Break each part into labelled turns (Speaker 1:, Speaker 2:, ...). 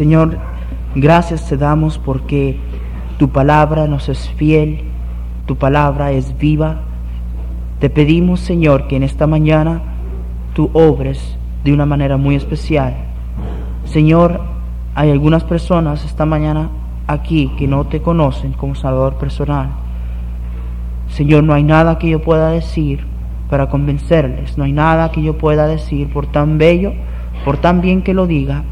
Speaker 1: Señor, gracias te damos porque tu palabra nos es fiel, tu palabra es viva. Te pedimos, Señor, que en esta mañana tú obres de una manera muy especial. Señor, hay algunas personas esta mañana aquí que no te conocen como Salvador personal. Señor, no hay nada que yo pueda decir para convencerles, no hay nada que yo pueda decir por tan bello, por tan bien que lo diga,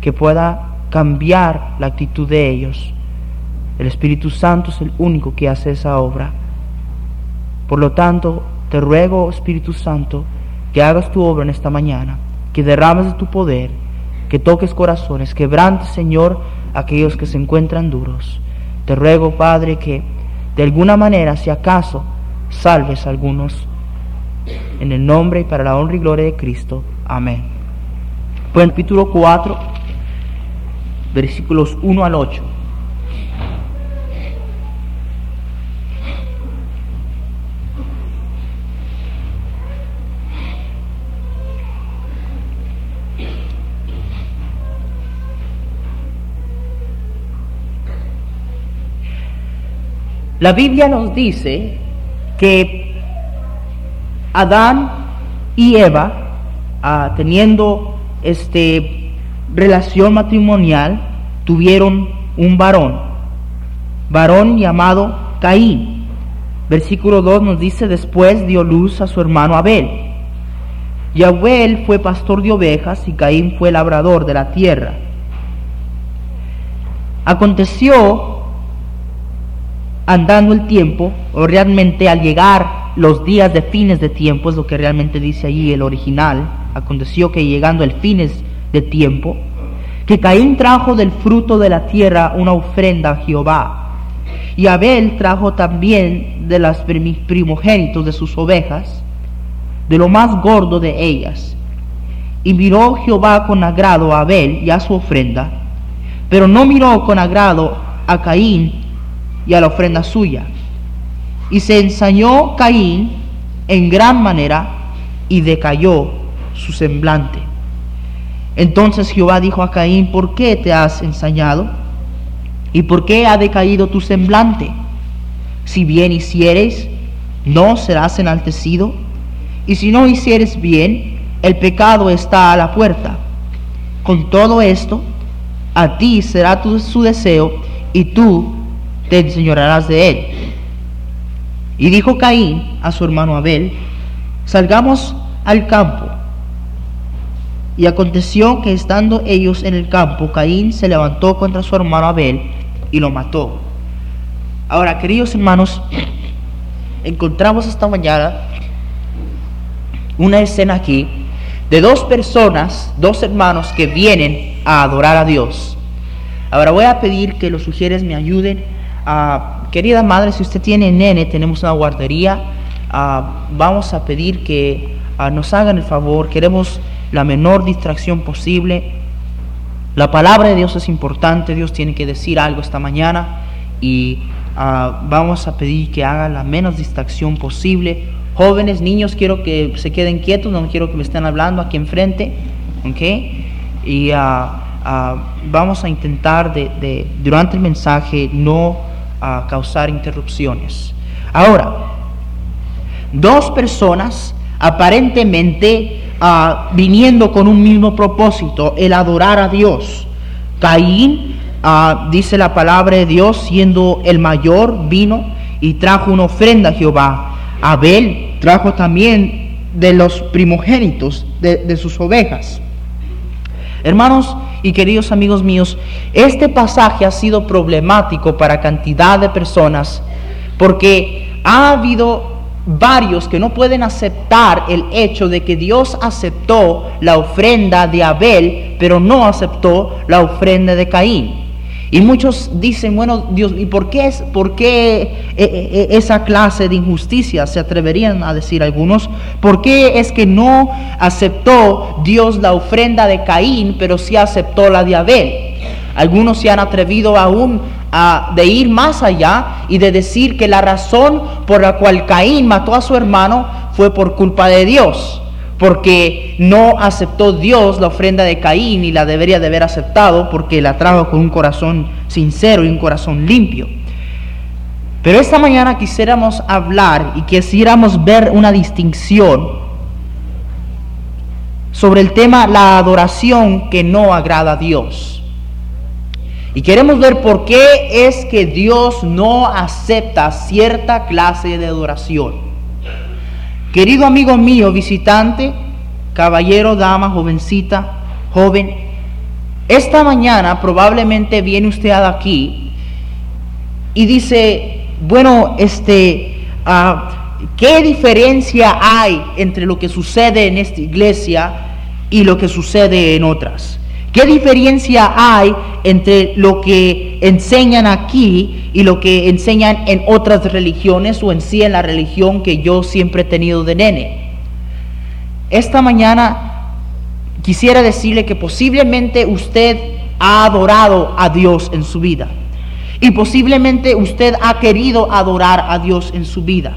Speaker 1: que pueda cambiar la actitud de ellos. El Espíritu Santo es el único que hace esa obra. Por lo tanto, te ruego, Espíritu Santo, que hagas tu obra en esta mañana, que derrames de tu poder, que toques corazones, quebrantes, Señor, aquellos que se encuentran duros. Te ruego, Padre, que de alguna manera, si acaso, salves a algunos. En el nombre y para la honra y gloria de Cristo. Amén. Pues en capítulo 4 versículos 1 al 8. La Biblia nos dice que Adán y Eva, ah, teniendo este relación matrimonial tuvieron un varón, varón llamado Caín. Versículo 2 nos dice, después dio luz a su hermano Abel. Y Abel fue pastor de ovejas y Caín fue labrador de la tierra. Aconteció, andando el tiempo, o realmente al llegar los días de fines de tiempo, es lo que realmente dice allí el original, aconteció que llegando el fines de tiempo, que Caín trajo del fruto de la tierra una ofrenda a Jehová. Y Abel trajo también de las primogénitos de sus ovejas, de lo más gordo de ellas. Y miró Jehová con agrado a Abel y a su ofrenda, pero no miró con agrado a Caín y a la ofrenda suya. Y se ensañó Caín en gran manera y decayó su semblante. Entonces Jehová dijo a Caín, ¿por qué te has ensañado? ¿Y por qué ha decaído tu semblante? Si bien hicieres, no serás enaltecido. Y si no hicieres bien, el pecado está a la puerta. Con todo esto, a ti será tu, su deseo y tú te enseñorarás de él. Y dijo Caín a su hermano Abel, salgamos al campo. Y aconteció que estando ellos en el campo, Caín se levantó contra su hermano Abel y lo mató. Ahora, queridos hermanos, encontramos esta mañana una escena aquí de dos personas, dos hermanos que vienen a adorar a Dios. Ahora voy a pedir que los sugieres me ayuden. Ah, querida madre, si usted tiene nene, tenemos una guardería. Ah, vamos a pedir que ah, nos hagan el favor. Queremos la menor distracción posible. La palabra de Dios es importante, Dios tiene que decir algo esta mañana y ah, vamos a pedir que haga la menos distracción posible. Jóvenes, niños, quiero que se queden quietos, no quiero que me estén hablando aquí enfrente, ¿ok? Y ah, ah, vamos a intentar durante el mensaje no causar interrupciones. Ahora, dos personas aparentemente viniendo con un mismo propósito, el adorar a Dios. Caín, dice la palabra de Dios, siendo el mayor, vino y trajo una ofrenda a Jehová. Abel trajo también de los primogénitos de, sus ovejas. Hermanos y queridos amigos míos, este pasaje ha sido problemático para cantidad de personas porque ha habido varios que no pueden aceptar el hecho de que Dios aceptó la ofrenda de Abel, pero no aceptó la ofrenda de Caín. Y muchos dicen, bueno, Dios, ¿y por qué, es, por qué eh, eh, eh, esa clase de injusticia? Se atreverían a decir algunos. ¿Por qué es que no aceptó Dios la ofrenda de Caín, pero sí aceptó la de Abel? Algunos se han atrevido aún de ir más allá y de decir que la razón por la cual Caín mató a su hermano fue por culpa de Dios porque no aceptó Dios la ofrenda de Caín y la debería de haber aceptado porque la trajo con un corazón sincero y un corazón limpio. Pero esta mañana quisiéramos hablar y quisiéramos ver una distinción sobre el tema la adoración que no agrada a Dios. Y queremos ver por qué es que Dios no acepta cierta clase de adoración. Querido amigo mío, visitante, caballero, dama, jovencita, joven, esta mañana probablemente viene usted aquí y dice, bueno, este, ah, ¿qué diferencia hay entre lo que sucede en esta iglesia y lo que sucede en otras? ¿Qué diferencia hay entre lo que enseñan aquí y lo que enseñan en otras religiones o en sí en la religión que yo siempre he tenido de nene? Esta mañana quisiera decirle que posiblemente usted ha adorado a Dios en su vida y posiblemente usted ha querido adorar a Dios en su vida.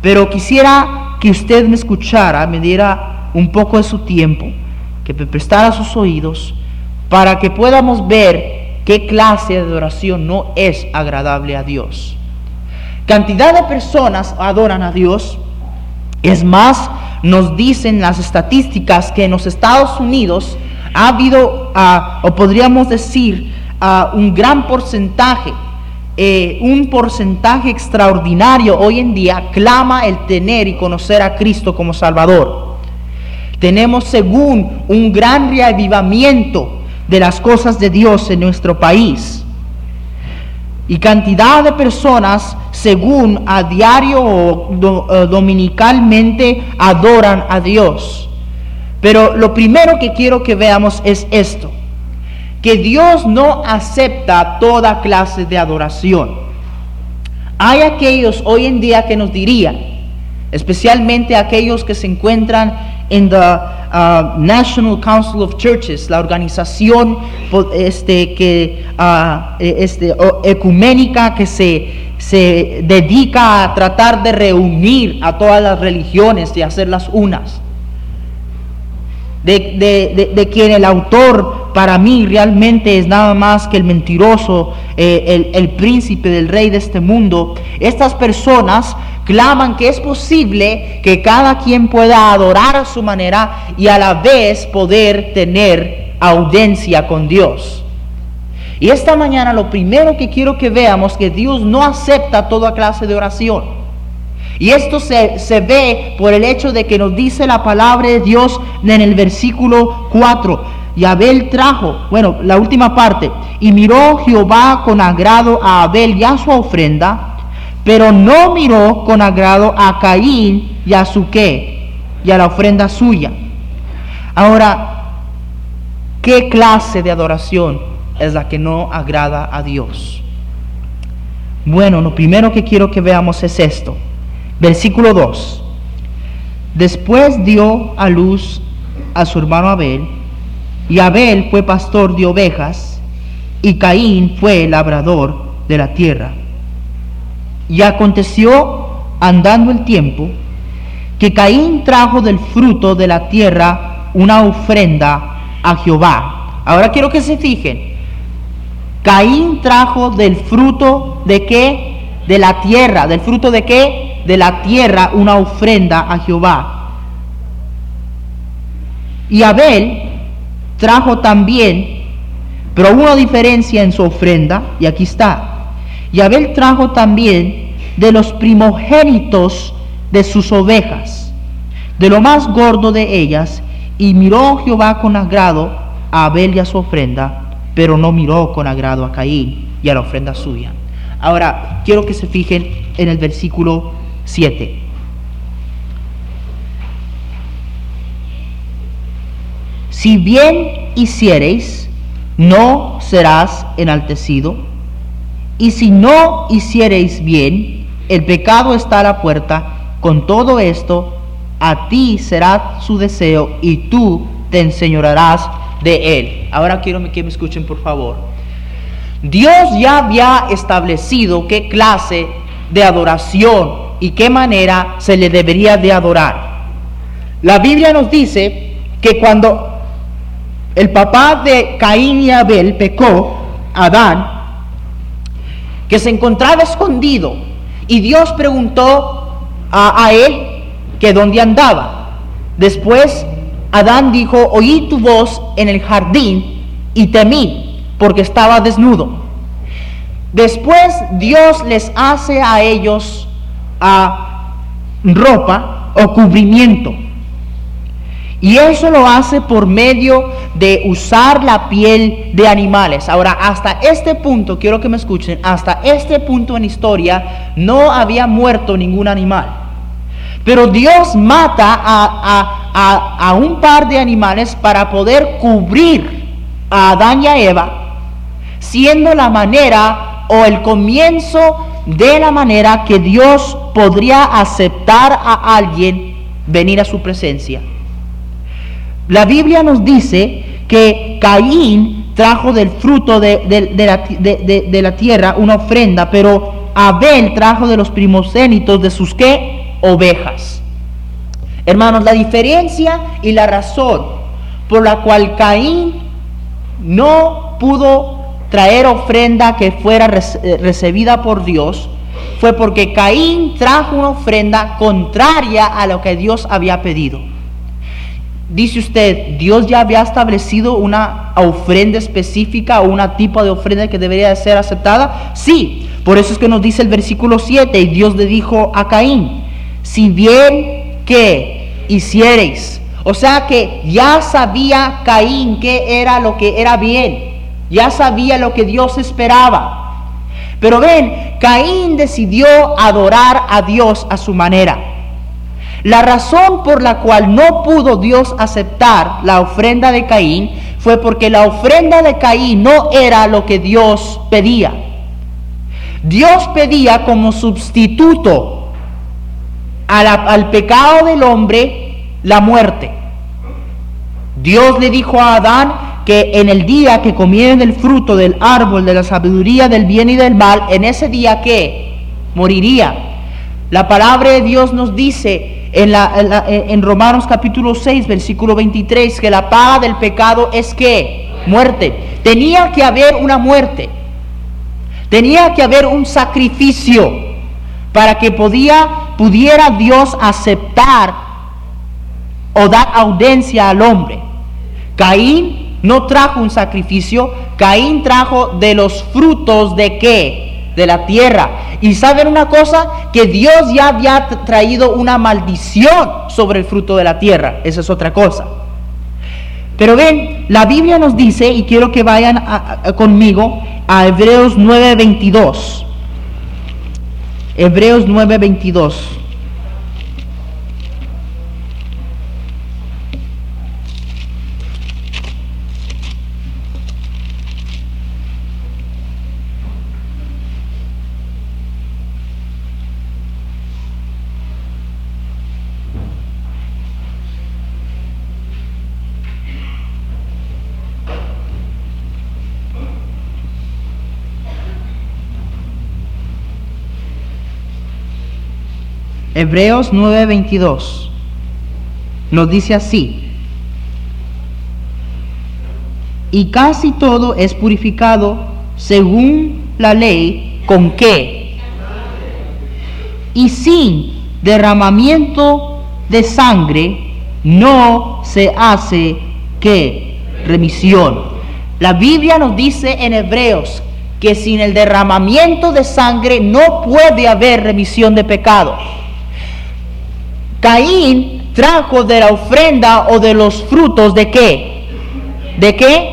Speaker 1: Pero quisiera que usted me escuchara, me diera un poco de su tiempo que prestara sus oídos para que podamos ver qué clase de adoración no es agradable a Dios. Cantidad de personas adoran a Dios. Es más, nos dicen las estadísticas que en los Estados Unidos ha habido, ah, o podríamos decir, ah, un gran porcentaje, eh, un porcentaje extraordinario hoy en día clama el tener y conocer a Cristo como Salvador. Tenemos según un gran reavivamiento de las cosas de Dios en nuestro país. Y cantidad de personas, según a diario o eh, dominicalmente, adoran a Dios. Pero lo primero que quiero que veamos es esto, que Dios no acepta toda clase de adoración. Hay aquellos hoy en día que nos dirían, especialmente aquellos que se encuentran en the uh, National Council of Churches, la organización este, que, uh, este, ecuménica que se, se dedica a tratar de reunir a todas las religiones y hacerlas unas. De, de, de, quien el autor para mí realmente es nada más que el mentiroso, eh, el, el príncipe del rey de este mundo. Estas personas claman que es posible que cada quien pueda adorar a su manera y a la vez poder tener audiencia con Dios. Y esta mañana lo primero que quiero que veamos es que Dios no acepta toda clase de oración. Y esto se, se, ve por el hecho de que nos dice la palabra de Dios en el versículo 4. Y Abel trajo, bueno, la última parte, y miró Jehová con agrado a Abel y a su ofrenda, pero no miró con agrado a Caín y a su qué, y a la ofrenda suya. Ahora, ¿qué clase de adoración es la que no agrada a Dios? Bueno, lo primero que quiero que veamos es esto. Versículo 2. Después dio a luz a su hermano Abel, y Abel fue pastor de ovejas, y Caín fue labrador de la tierra. Y aconteció, andando el tiempo, que Caín trajo del fruto de la tierra una ofrenda a Jehová. Ahora quiero que se fijen. Caín trajo del fruto de qué? De la tierra. ¿Del fruto de qué? De la tierra una ofrenda a Jehová. Y Abel trajo también, pero hubo una diferencia en su ofrenda, y aquí está. Y Abel trajo también de los primogénitos de sus ovejas, de lo más gordo de ellas, y miró Jehová con agrado a Abel y a su ofrenda, pero no miró con agrado a Caín y a la ofrenda suya. Ahora, quiero que se fijen en el versículo 7. Si bien hiciereis, no serás enaltecido, y si no hiciereis bien, el pecado está a la puerta, con todo esto, a ti será su deseo y tú te enseñorarás de él. Ahora quiero que me escuchen por favor. Dios ya había establecido qué clase de adoración y qué manera se le debería de adorar. La Biblia nos dice que cuando el papá de Caín y Abel pecó, Adán, que se encontraba escondido y Dios preguntó a, a él que dónde andaba. Después Adán dijo, oí tu voz en el jardín y temí porque estaba desnudo. Después Dios les hace a ellos a ropa o cubrimiento. Y eso lo hace por medio de usar la piel de animales. Ahora, hasta este punto, quiero que me escuchen, hasta este punto en historia no había muerto ningún animal. Pero Dios mata a, un par de animales para poder cubrir a Adán y a Eva, siendo la manera o el comienzo de la manera que Dios podría aceptar a alguien venir a su presencia. La Biblia nos dice que Caín trajo del fruto de, de la tierra una ofrenda, pero Abel trajo de los primogénitos de sus qué? ovejas. Hermanos, la diferencia y la razón por la cual Caín no pudo traer ofrenda que fuera eh, recibida por Dios fue porque Caín trajo una ofrenda contraria a lo que Dios había pedido. Dice usted, Dios ya había establecido una ofrenda específica o una tipo de ofrenda que debería de ser aceptada. Sí, por eso es que nos dice el versículo 7, y Dios le dijo a Caín, si bien que hiciereis. O sea que ya sabía Caín que era lo que era bien. Ya sabía lo que Dios esperaba. Pero ven, Caín decidió adorar a Dios a su manera. La razón por la cual no pudo Dios aceptar la ofrenda de Caín fue porque la ofrenda de Caín no era lo que Dios pedía. Dios pedía como sustituto al pecado del hombre la muerte. Dios le dijo a Adán que en el día que comieren el fruto del árbol de la sabiduría del bien y del mal, en ese día que moriría. La palabra de Dios nos dice en, Romanos capítulo 6, versículo 23, que la paga del pecado es que muerte. Tenía que haber una muerte. Tenía que haber un sacrificio para que podía pudiera Dios aceptar o dar audiencia al hombre. Caín no trajo un sacrificio, Caín trajo de los frutos de qué? De la tierra. Y saben una cosa, que Dios ya había traído una maldición sobre el fruto de la tierra. Esa es otra cosa. Pero ven, la Biblia nos dice, y quiero que vayan conmigo a Hebreos 9:22. Hebreos 9:22. Hebreos 9:22 nos dice así, y casi todo es purificado según la ley, ¿con qué? Y sin derramamiento de sangre no se hace qué? Remisión. La Biblia nos dice en Hebreos que sin el derramamiento de sangre no puede haber remisión de pecados. Caín trajo de la ofrenda o de los frutos de qué? ¿De qué?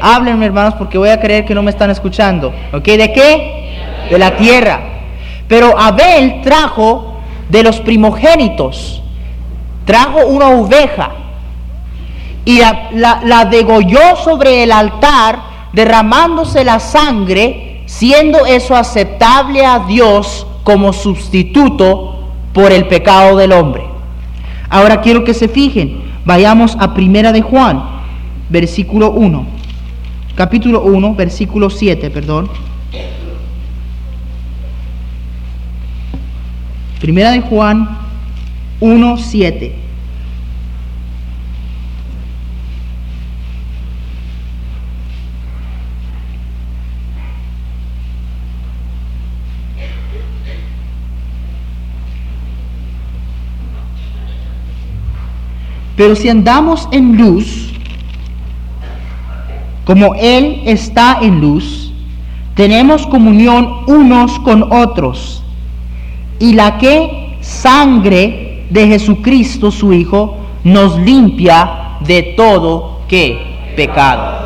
Speaker 1: Háblenme hermanos porque voy a creer que no me están escuchando. ¿Ok? ¿De qué? De la tierra. Pero Abel trajo de los primogénitos, trajo una oveja y la, la, degolló sobre el altar, derramándose la sangre, siendo eso aceptable a Dios como sustituto por el pecado del hombre. Ahora quiero que se fijen, vayamos a Primera de Juan, versículo 1, capítulo 1, versículo 7, perdón. Primera de Juan 1, 7. Pero si andamos en luz, como Él está en luz, tenemos comunión unos con otros. Y la que sangre de Jesucristo, su Hijo, nos limpia de todo que pecado.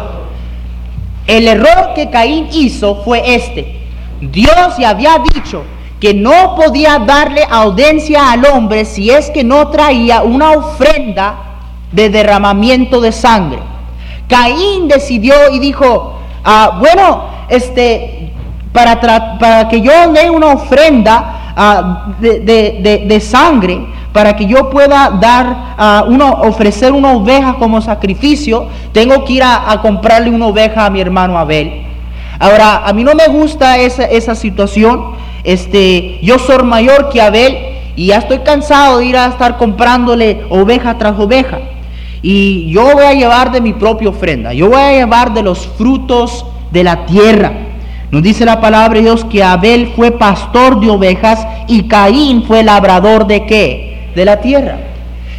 Speaker 1: El error que Caín hizo fue este. Dios ya había dicho, que no podía darle audiencia al hombre si es que no traía una ofrenda de derramamiento de sangre. Caín decidió y dijo, ah, bueno, este, para, que yo dé una ofrenda ah, de, sangre, para que yo pueda dar, uh, uno, ofrecer una oveja como sacrificio, tengo que ir a, comprarle una oveja a mi hermano Abel. Ahora, a mí no me gusta esa situación este, yo soy mayor que Abel y ya estoy cansado de ir a estar comprándole oveja tras oveja. Y yo voy a llevar de mi propia ofrenda, yo voy a llevar de los frutos de la tierra. Nos dice la palabra de Dios que Abel fue pastor de ovejas y Caín fue labrador de qué? De la tierra.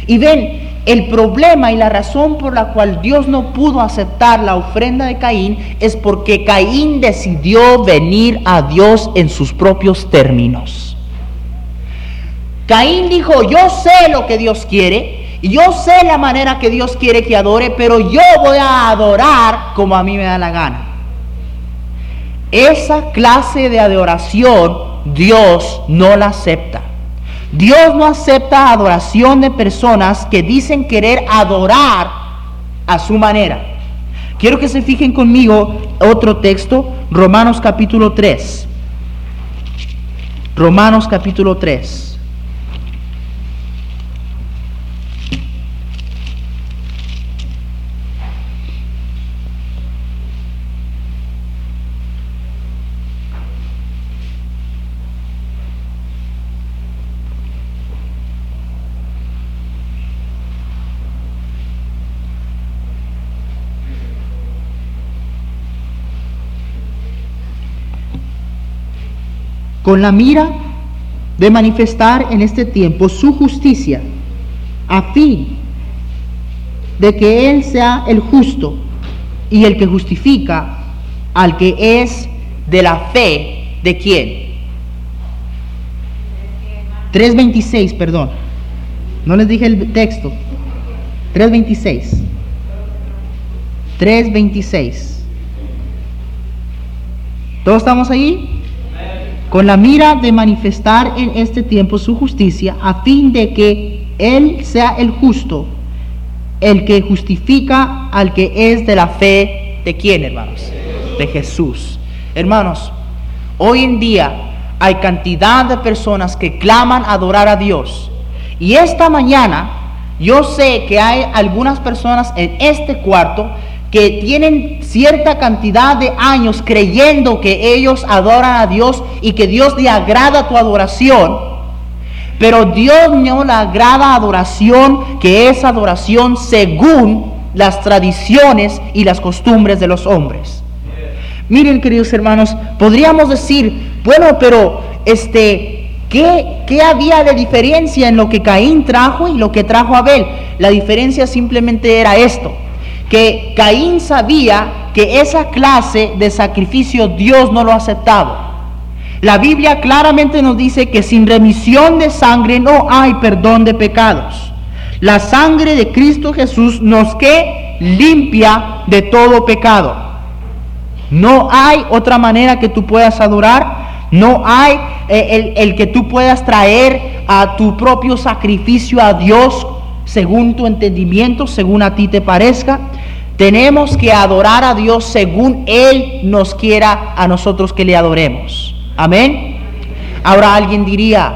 Speaker 1: Y ven, el problema y la razón por la cual Dios no pudo aceptar la ofrenda de Caín es porque Caín decidió venir a Dios en sus propios términos. Caín dijo, yo sé lo que Dios quiere, yo sé la manera que Dios quiere que adore, pero yo voy a adorar como a mí me da la gana. Esa clase de adoración Dios no la acepta. Dios no acepta adoración de personas que dicen querer adorar a su manera. Quiero que se fijen conmigo otro texto, Romanos capítulo 3. Romanos capítulo 3. Con la mira de manifestar en este tiempo su justicia, a fin de que Él sea el justo y el que justifica al que es de la fe de quién. 3.26, perdón. No les dije el texto. 3.26. 3.26. ¿Todos estamos ahí? Con la mira de manifestar en este tiempo su justicia, a fin de que Él sea el justo, el que justifica al que es de la fe de quién, hermanos? De Jesús. Hermanos, hoy en día hay cantidad de personas que claman adorar a Dios. Y esta mañana yo sé que hay algunas personas en este cuarto que tienen cierta cantidad de años creyendo que ellos adoran a Dios y que Dios le agrada tu adoración, pero Dios no le agrada adoración que es adoración según las tradiciones y las costumbres de los hombres. Miren, queridos hermanos, podríamos decir, bueno, pero este, ¿qué, ¿qué había de diferencia en lo que Caín trajo y lo que trajo Abel? La diferencia simplemente era esto que Caín sabía que esa clase de sacrificio Dios no lo aceptaba. La Biblia claramente nos dice que sin remisión de sangre no hay perdón de pecados. La sangre de Cristo Jesús nos que limpia de todo pecado. No hay otra manera que tú puedas adorar. No hay eh, el, el que tú puedas traer a tu propio sacrificio a Dios según tu entendimiento, según a ti te parezca. Tenemos que adorar a Dios según Él nos quiera a nosotros que le adoremos. Amén. Ahora alguien diría,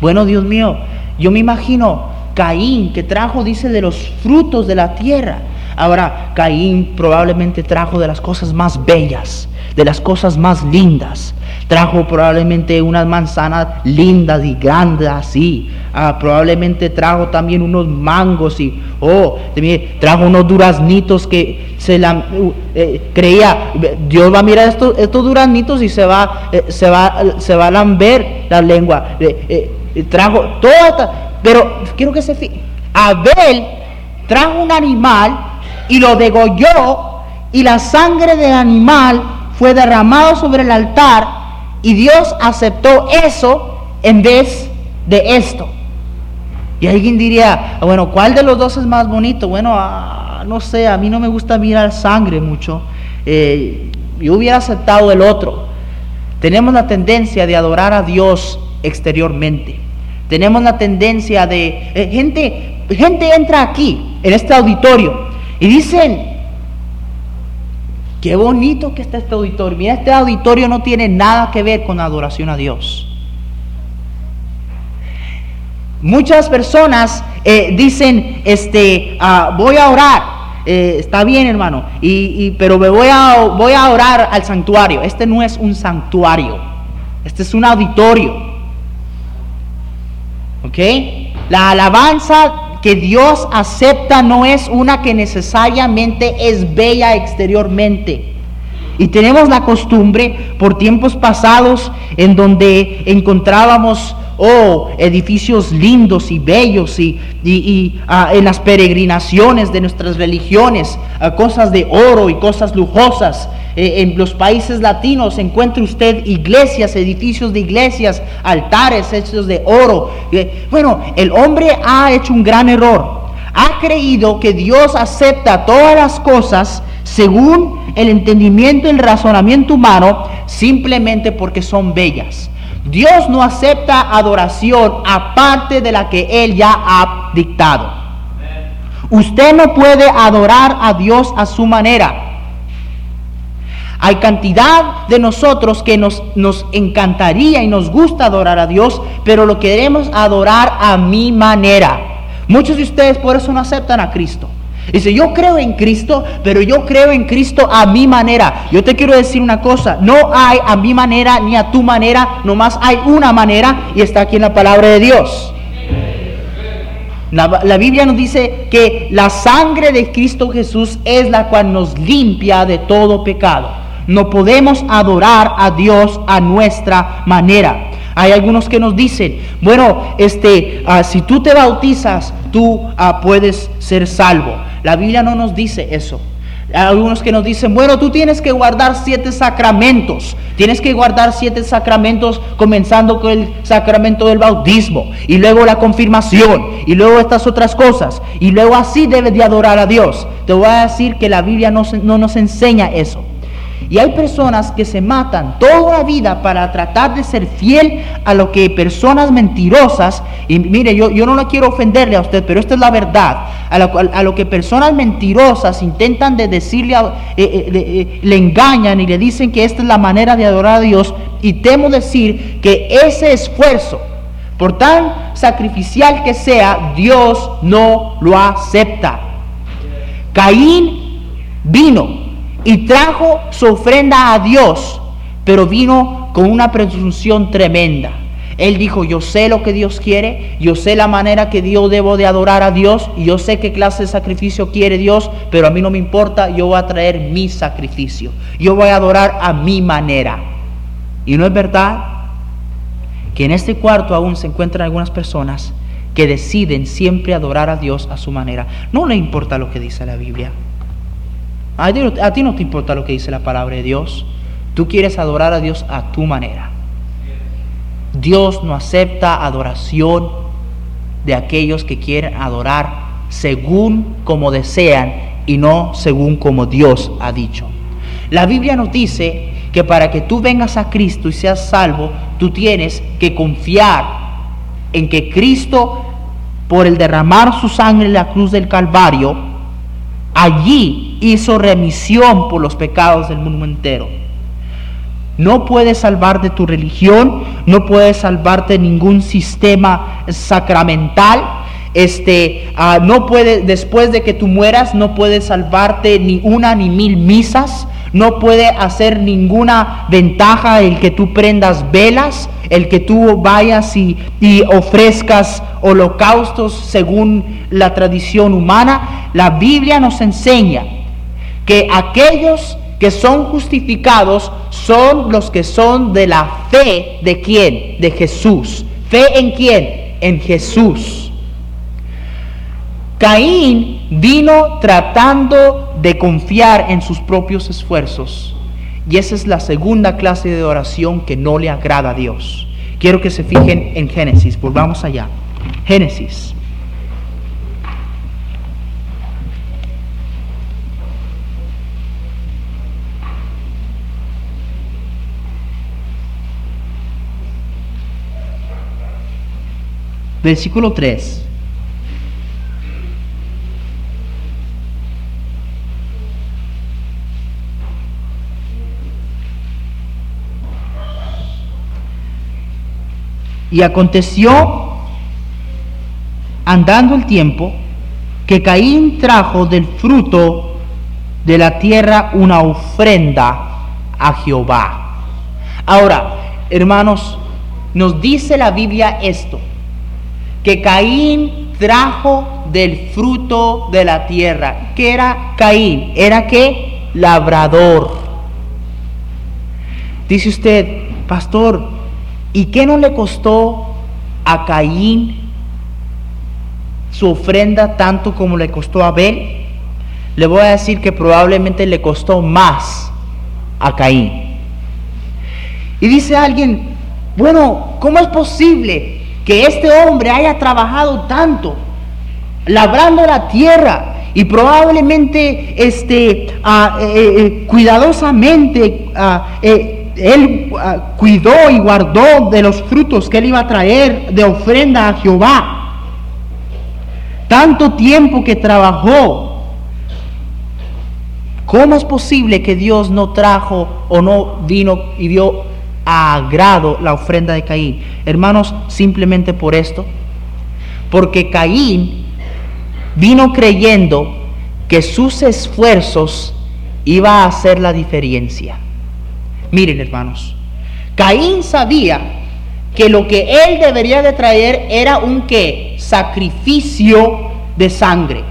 Speaker 1: bueno Dios mío, yo me imagino Caín que trajo, dice, de los frutos de la tierra. Ahora, Caín probablemente trajo de las cosas más bellas, de las cosas más lindas. Trajo probablemente unas manzanas lindas y grandes así. Ah, probablemente trajo también unos mangos y, oh, trajo unos duraznitos que se la, uh, eh, creía, Dios va a mirar estos, estos duraznitos y se va, eh, se va, se va a lamber la lengua. Eh, trajo toda pero quiero que se fijen. Abel trajo un animal y lo degolló y la sangre del animal fue derramado sobre el altar y Dios aceptó eso en vez de esto. Y alguien diría, bueno, ¿cuál de los dos es más bonito? Bueno, ah, no sé, a mí no me gusta mirar sangre mucho. Eh, yo hubiera aceptado el otro. Tenemos la tendencia de adorar a Dios exteriormente. Tenemos la tendencia de eh, gente, gente entra aquí, en este auditorio, y dicen, qué bonito que está este auditorio. Mira, este auditorio no tiene nada que ver con adoración a Dios. Muchas personas eh, dicen, este, ah, voy a orar. Eh, está bien, hermano, y, pero me voy a, voy a orar al santuario. Este no es un santuario, este es un auditorio. ¿Ok? La alabanza que Dios acepta no es una que necesariamente es bella exteriormente. Y tenemos la costumbre por tiempos pasados en donde encontrábamos oh, edificios lindos y bellos y, y, ah, en las peregrinaciones de nuestras religiones, ah, cosas de oro y cosas lujosas. Eh, en los países latinos encuentra usted iglesias, edificios de iglesias, altares hechos de oro. Eh, bueno, el hombre ha hecho un gran error. Ha creído que Dios acepta todas las cosas según el entendimiento y el razonamiento humano simplemente porque son bellas. Dios no acepta adoración aparte de la que Él ya ha dictado. Usted no puede adorar a Dios a su manera. Hay cantidad de nosotros que nos, nos encantaría y nos gusta adorar a Dios, pero lo queremos adorar a mi manera. Muchos de ustedes por eso no aceptan a Cristo. Dice, yo creo en Cristo, pero yo creo en Cristo a mi manera. Yo te quiero decir una cosa, no hay a mi manera ni a tu manera, nomás hay una manera y está aquí en la palabra de Dios. La, la, Biblia nos dice que la sangre de Cristo Jesús es la cual nos limpia de todo pecado. No podemos adorar a Dios a nuestra manera. Hay algunos que nos dicen, bueno, este, ah, si tú te bautizas, tú ah, puedes ser salvo. La Biblia no nos dice eso. Hay algunos que nos dicen, bueno, tú tienes que guardar siete sacramentos. Tienes que guardar siete sacramentos comenzando con el sacramento del bautismo y luego la confirmación y luego estas otras cosas. Y luego así debes de adorar a Dios. Te voy a decir que la Biblia no, no nos enseña eso. Y hay personas que se matan toda la vida para tratar de ser fiel a lo que personas mentirosas, y mire, yo, yo no lo quiero ofenderle a usted, pero esta es la verdad, a lo, a lo que personas mentirosas intentan de decirle, eh, eh, eh, le engañan y le dicen que esta es la manera de adorar a Dios, y temo decir que ese esfuerzo, por tan sacrificial que sea, Dios no lo acepta. Caín vino y trajo su ofrenda a Dios, pero vino con una presunción tremenda. Él dijo, yo sé lo que Dios quiere, yo sé la manera que Dios debo de adorar a Dios, y yo sé qué clase de sacrificio quiere Dios, pero a mí no me importa, yo voy a traer mi sacrificio, yo voy a adorar a mi manera. Y no es verdad que en este cuarto aún se encuentran algunas personas que deciden siempre adorar a Dios a su manera. No le importa lo que dice la Biblia. A ti, no te importa lo que dice la palabra de Dios. Tú quieres adorar a Dios a tu manera. Dios no acepta adoración de aquellos que quieren adorar según como desean y no según como Dios ha dicho. La Biblia nos dice que para que tú vengas a Cristo y seas salvo, tú tienes que confiar en que Cristo, por el derramar su sangre en la cruz del Calvario, allí hizo remisión por los pecados del mundo entero. No puedes salvar de tu religión, no puedes salvarte ningún sistema sacramental, este, ah, no puede, después de que tú mueras, no puede salvarte ni una ni mil misas, no puede hacer ninguna ventaja el que tú prendas velas, el que tú vayas y, y ofrezcas holocaustos según la tradición humana. La Biblia nos enseña que aquellos que son justificados son los que son de la fe de quién? De Jesús. ¿Fe en quién? En Jesús. Caín vino tratando de confiar en sus propios esfuerzos. Y esa es la segunda clase de oración que no le agrada a Dios. Quiero que se fijen en Génesis, volvamos allá. Génesis. Versículo 3. Y aconteció, andando el tiempo, que Caín trajo del fruto de la tierra una ofrenda a Jehová. Ahora, hermanos, nos dice la Biblia esto, que Caín trajo del fruto de la tierra. ¿Qué era Caín? ¿Era qué? Labrador. Dice usted, pastor, ¿Y qué no le costó a Caín su ofrenda tanto como le costó a Abel? Le voy a decir que probablemente le costó más a Caín. Y dice alguien, bueno, ¿cómo es posible que este hombre haya trabajado tanto, labrando la tierra y probablemente este, ah, eh, eh, cuidadosamente ah, eh, él ah, cuidó y guardó de los frutos que él iba a traer de ofrenda a Jehová. Tanto tiempo que trabajó. ¿Cómo es posible que Dios no trajo o no vino y dio a agrado la ofrenda de Caín? Hermanos, simplemente por esto. Porque Caín vino creyendo que sus esfuerzos iba a hacer la diferencia. Miren hermanos, Caín sabía que lo que él debería de traer era un qué? Sacrificio de sangre.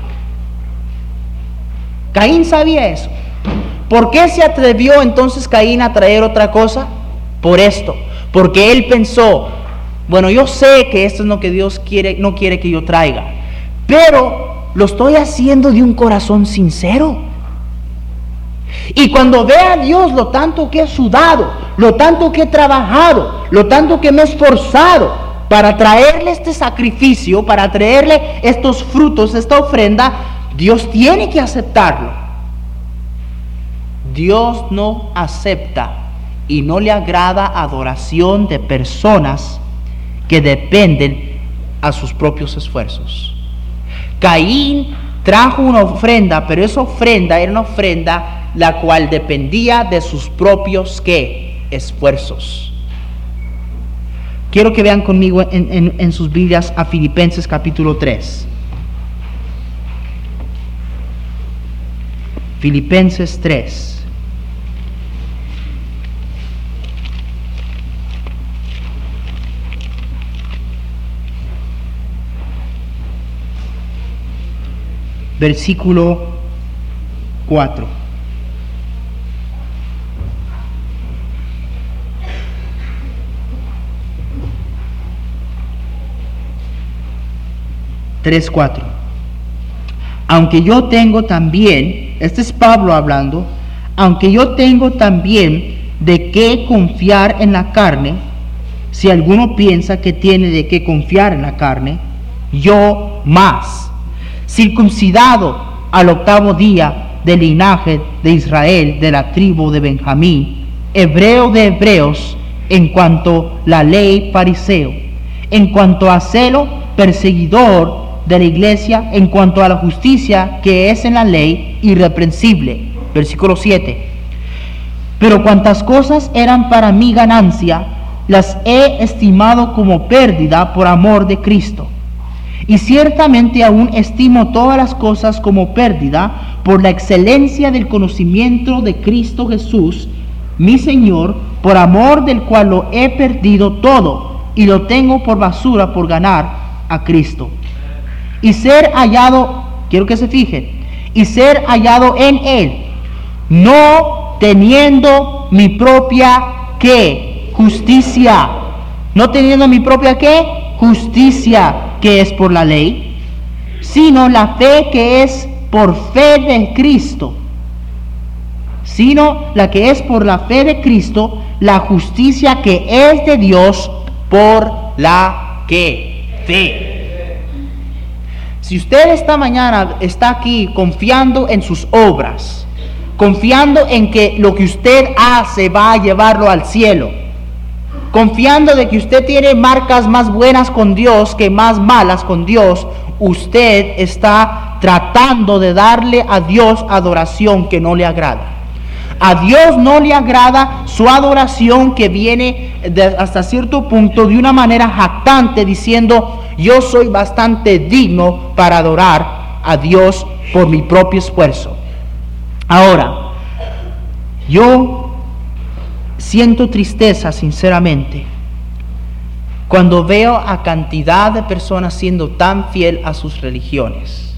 Speaker 1: Caín sabía eso. ¿Por qué se atrevió entonces Caín a traer otra cosa? Por esto, porque él pensó, bueno, yo sé que esto es lo que Dios quiere, no quiere que yo traiga, pero lo estoy haciendo de un corazón sincero. Y cuando ve a Dios lo tanto que he sudado, lo tanto que he trabajado, lo tanto que me he esforzado para traerle este sacrificio, para traerle estos frutos, esta ofrenda, Dios tiene que aceptarlo. Dios no acepta y no le agrada adoración de personas que dependen a sus propios esfuerzos. Caín trajo una ofrenda, pero esa ofrenda era una ofrenda la cual dependía de sus propios ¿qué? esfuerzos. Quiero que vean conmigo en, en sus Biblias a Filipenses capítulo 3. Filipenses 3. Versículo 4. 3.4. Aunque yo tengo también, este es Pablo hablando, aunque yo tengo también de qué confiar en la carne, si alguno piensa que tiene de qué confiar en la carne, yo más, circuncidado al octavo día del linaje de Israel, de la tribu de Benjamín, hebreo de hebreos, en cuanto la ley fariseo, en cuanto a celo perseguidor de la iglesia, en cuanto a la justicia que es en la ley irreprensible. Versículo 7. Pero cuantas cosas eran para mi ganancia, las he estimado como pérdida por amor de Cristo. Y ciertamente aún estimo todas las cosas como pérdida por la excelencia del conocimiento de Cristo Jesús, mi Señor, por amor del cual lo he perdido todo y lo tengo por basura por ganar a Cristo. Y ser hallado, quiero que se fijen, y ser hallado en Él, no teniendo mi propia qué, justicia, no teniendo mi propia qué, justicia que es por la ley, sino la fe que es por fe de Cristo sino la que es por la fe de Cristo, la justicia que es de Dios por la que fe. Si usted esta mañana está aquí confiando en sus obras, confiando en que lo que usted hace va a llevarlo al cielo, confiando de que usted tiene marcas más buenas con Dios que más malas con Dios, usted está tratando de darle a Dios adoración que no le agrada. A Dios no le agrada su adoración que viene hasta cierto punto de una manera jactante diciendo, yo soy bastante digno para adorar a Dios por mi propio esfuerzo. Ahora, yo siento tristeza sinceramente cuando veo a cantidad de personas siendo tan fiel a sus religiones.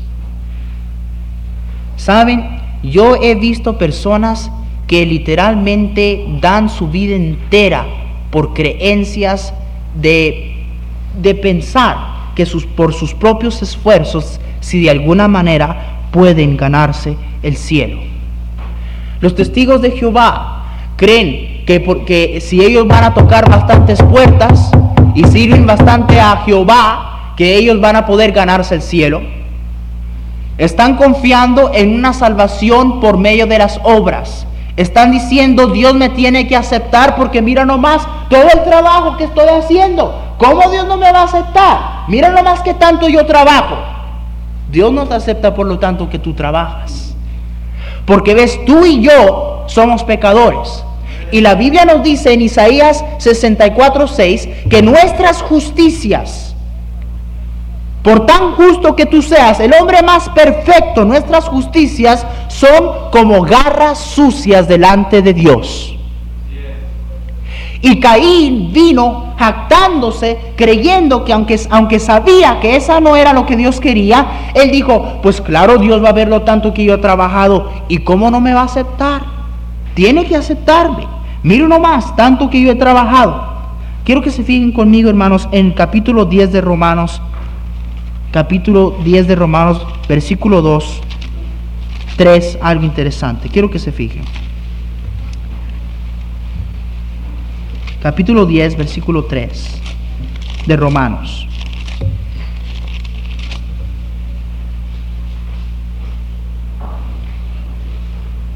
Speaker 1: ¿Saben? Yo he visto personas que literalmente dan su vida entera por creencias de, de pensar que sus, por sus propios esfuerzos, si de alguna manera pueden ganarse el cielo. Los testigos de Jehová creen que porque si ellos van a tocar bastantes puertas y sirven bastante a Jehová, que ellos van a poder ganarse el cielo. Están confiando en una salvación por medio de las obras. Están diciendo, Dios me tiene que aceptar porque mira nomás todo el trabajo que estoy haciendo. ¿Cómo Dios no me va a aceptar? Mira nomás que tanto yo trabajo. Dios no te acepta por lo tanto que tú trabajas. Porque ves, tú y yo somos pecadores. Y la Biblia nos dice en Isaías 64, 6 que nuestras justicias por tan justo que tú seas, el hombre más perfecto, nuestras justicias son como garras sucias delante de Dios. Y Caín vino jactándose, creyendo que aunque, aunque sabía que esa no era lo que Dios quería, él dijo, pues claro, Dios va a ver lo tanto que yo he trabajado. ¿Y cómo no me va a aceptar? Tiene que aceptarme. Mira nomás, tanto que yo he trabajado. Quiero que se fijen conmigo, hermanos, en el capítulo 10 de Romanos, capítulo 10 de Romanos, versículo 2, 3, algo interesante. Quiero que se fijen. Capítulo 10, versículo 3 de Romanos.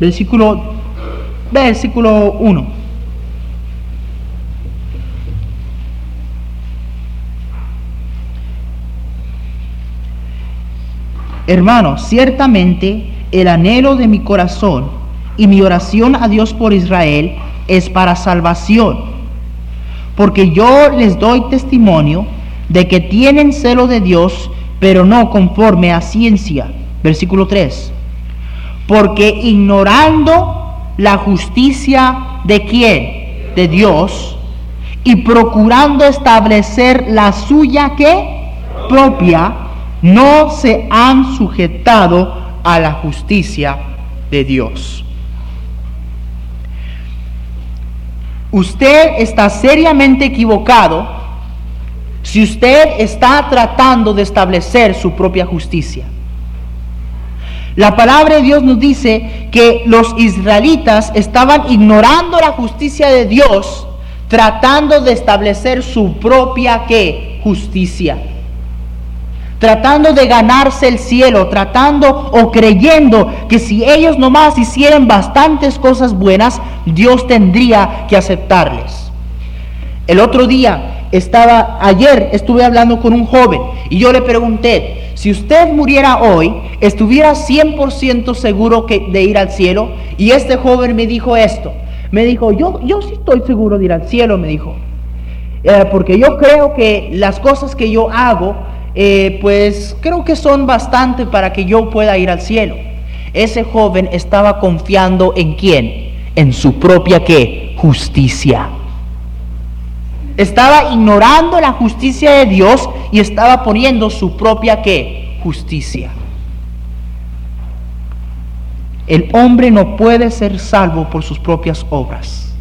Speaker 1: Versículo, versículo 1. Hermanos, ciertamente el anhelo de mi corazón y mi oración a Dios por Israel es para salvación, porque yo les doy testimonio de que tienen celo de Dios, pero no conforme a ciencia. Versículo 3. Porque ignorando la justicia de quién? De Dios, y procurando establecer la suya que propia, no se han sujetado a la justicia de Dios. Usted está seriamente equivocado si usted está tratando de establecer su propia justicia. La palabra de Dios nos dice que los israelitas estaban ignorando la justicia de Dios, tratando de establecer su propia ¿qué? justicia tratando de ganarse el cielo, tratando o creyendo que si ellos nomás hicieran bastantes cosas buenas, Dios tendría que aceptarles. El otro día estaba, ayer estuve hablando con un joven y yo le pregunté, si usted muriera hoy, ¿estuviera 100% seguro que, de ir al cielo? Y este joven me dijo esto, me dijo, yo, yo sí estoy seguro de ir al cielo, me dijo, eh, porque yo creo que las cosas que yo hago, eh, pues creo que son bastante para que yo pueda ir al cielo. Ese joven estaba confiando en quién? En su propia qué? Justicia. Estaba ignorando la justicia de Dios y estaba poniendo su propia qué? Justicia. El hombre no puede ser salvo por sus propias obras.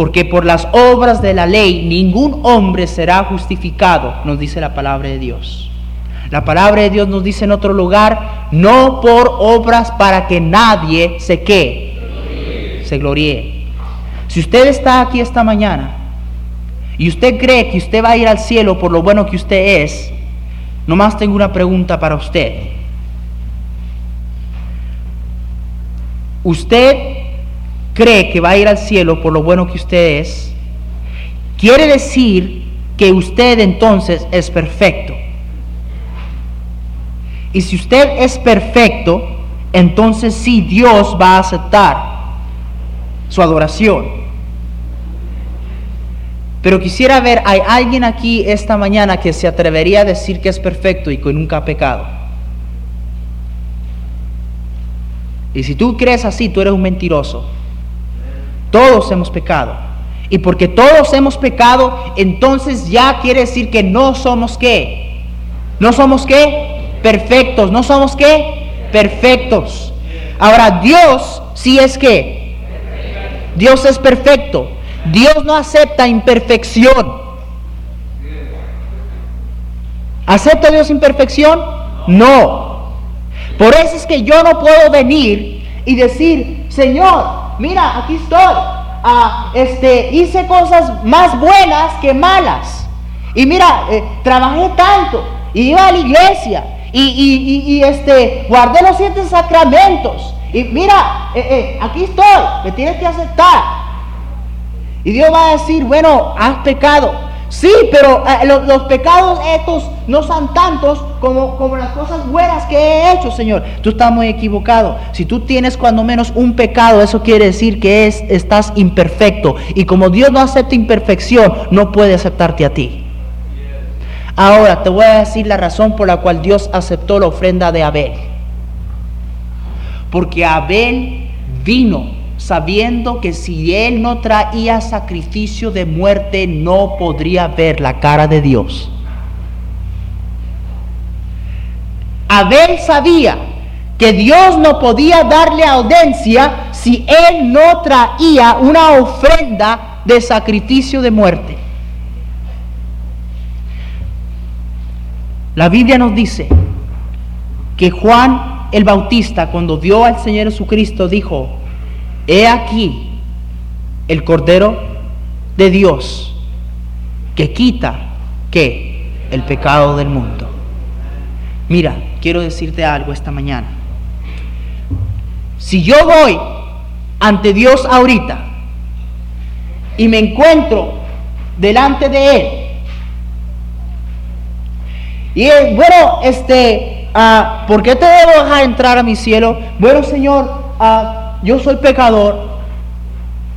Speaker 1: Porque por las obras de la ley ningún hombre será justificado, nos dice la palabra de Dios. La palabra de Dios nos dice en otro lugar, no por obras para que nadie se quede, se gloríe. Si usted está aquí esta mañana y usted cree que usted va a ir al cielo por lo bueno que usted es, nomás tengo una pregunta para usted. ¿Usted cree que va a ir al cielo por lo bueno que usted es? Quiere decir que usted entonces es perfecto. Y si usted es perfecto, entonces sí Dios va a aceptar su adoración. Pero quisiera ver, ¿hay alguien aquí esta mañana que se atrevería a decir que es perfecto y que nunca ha pecado? Y si tú crees así, tú eres un mentiroso. Todos hemos pecado. Y porque todos hemos pecado, entonces ya quiere decir que no somos qué. No somos qué? Perfectos. No somos qué? Perfectos. Ahora, Dios sí es que. Dios es perfecto. Dios no acepta imperfección. ¿Acepta Dios imperfección? No. Por eso es que yo no puedo venir y decir, Señor, mira, aquí estoy. Ah, este, hice cosas más buenas que malas. Y mira, eh, trabajé tanto. Y iba a la iglesia. Y, este, guardé los siete sacramentos. Y mira, eh, eh, aquí estoy. Me tienes que aceptar. Y Dios va a decir, bueno, has pecado. Sí, pero eh, los, pecados estos no son tantos como, como las cosas buenas que he hecho, Señor. Tú estás muy equivocado. Si tú tienes cuando menos un pecado, eso quiere decir que es, estás imperfecto. Y como Dios no acepta imperfección, no puede aceptarte a ti. Ahora te voy a decir la razón por la cual Dios aceptó la ofrenda de Abel. Porque Abel vino sabiendo que si él no traía sacrificio de muerte no podría ver la cara de Dios. Abel sabía que Dios no podía darle audiencia si él no traía una ofrenda de sacrificio de muerte. La Biblia nos dice que Juan el Bautista cuando vio al Señor Jesucristo dijo, He aquí el Cordero de Dios que quita que el pecado del mundo. Mira, quiero decirte algo esta mañana. Si yo voy ante Dios ahorita y me encuentro delante de Él, y bueno, este, uh, ¿por qué te debo dejar entrar a mi cielo? Bueno, Señor, uh, yo soy pecador.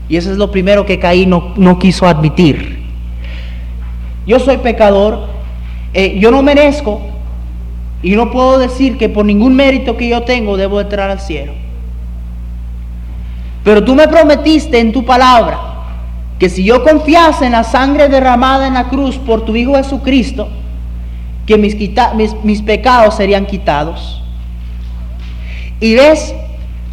Speaker 1: Y eso es lo primero que Caín no, no quiso admitir. Yo soy pecador, eh, yo no merezco y no puedo decir que por ningún mérito que yo tengo debo entrar al cielo. Pero tú me prometiste en tu palabra que si yo confiase en la sangre derramada en la cruz por tu Hijo Jesucristo, que mis, mis, mis pecados serían quitados. Y ves,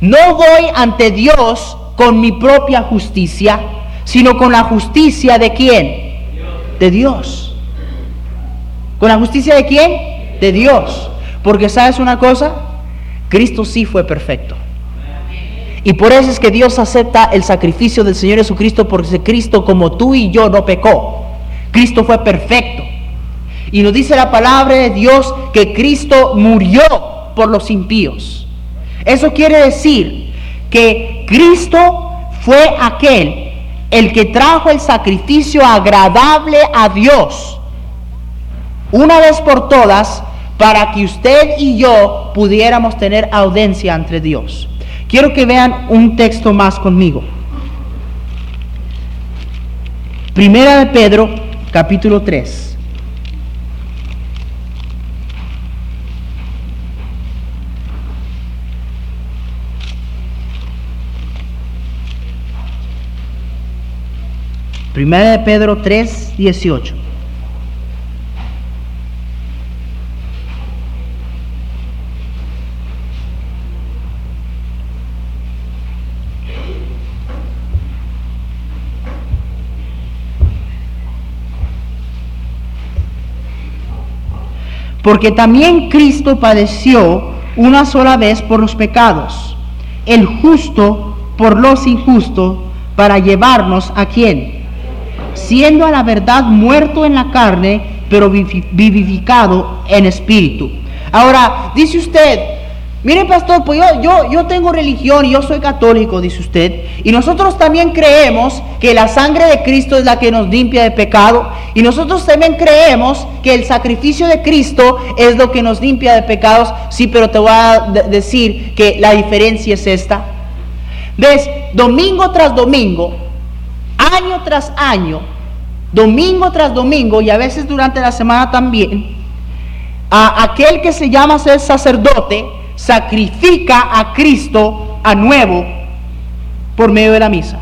Speaker 1: no voy ante Dios con mi propia justicia, sino con la justicia de quién? De Dios. ¿Con la justicia de quién? De Dios. Porque sabes una cosa, Cristo sí fue perfecto. Y por eso es que Dios acepta el sacrificio del Señor Jesucristo, porque Cristo como tú y yo no pecó. Cristo fue perfecto. Y nos dice la palabra de Dios que Cristo murió por los impíos. Eso quiere decir que Cristo fue aquel el que trajo el sacrificio agradable a Dios una vez por todas para que usted y yo pudiéramos tener audiencia ante Dios. Quiero que vean un texto más conmigo. Primera de Pedro, capítulo 3. Primera de Pedro 3, 18. Porque también Cristo padeció una sola vez por los pecados, el justo por los injustos, para llevarnos a quién? Siendo a la verdad muerto en la carne, pero vivificado en espíritu. Ahora, dice usted, Mire, pastor, pues yo, yo, yo tengo religión y yo soy católico, dice usted. Y nosotros también creemos que la sangre de Cristo es la que nos limpia de pecado. Y nosotros también creemos que el sacrificio de Cristo es lo que nos limpia de pecados. Sí, pero te voy a decir que la diferencia es esta. ¿Ves? Domingo tras domingo, año tras año, domingo tras domingo y a veces durante la semana también, a aquel que se llama ser sacerdote, sacrifica a Cristo a nuevo por medio de la misa.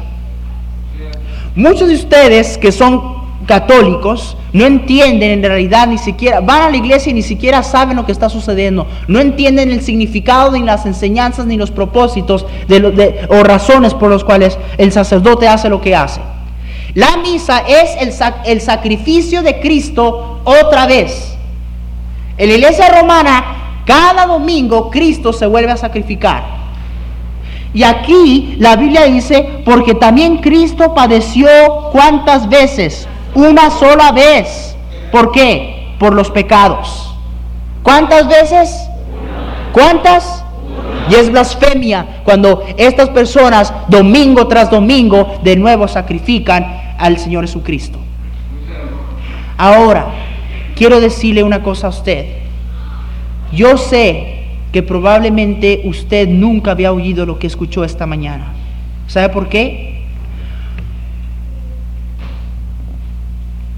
Speaker 1: Muchos de ustedes que son católicos no entienden en realidad ni siquiera, van a la iglesia y ni siquiera saben lo que está sucediendo, no entienden el significado ni las enseñanzas ni los propósitos de, o razones por los cuales el sacerdote hace lo que hace. La misa es el, el sacrificio de Cristo otra vez. En la iglesia romana cada domingo Cristo se vuelve a sacrificar. Y aquí la Biblia dice, porque también Cristo padeció cuántas veces? Una sola vez. ¿Por qué? Por los pecados. ¿Cuántas veces? ¿Cuántas? Y es blasfemia cuando estas personas domingo tras domingo de nuevo sacrifican al Señor Jesucristo. Ahora, quiero decirle una cosa a usted. Yo sé que probablemente usted nunca había oído lo que escuchó esta mañana. ¿Sabe por qué?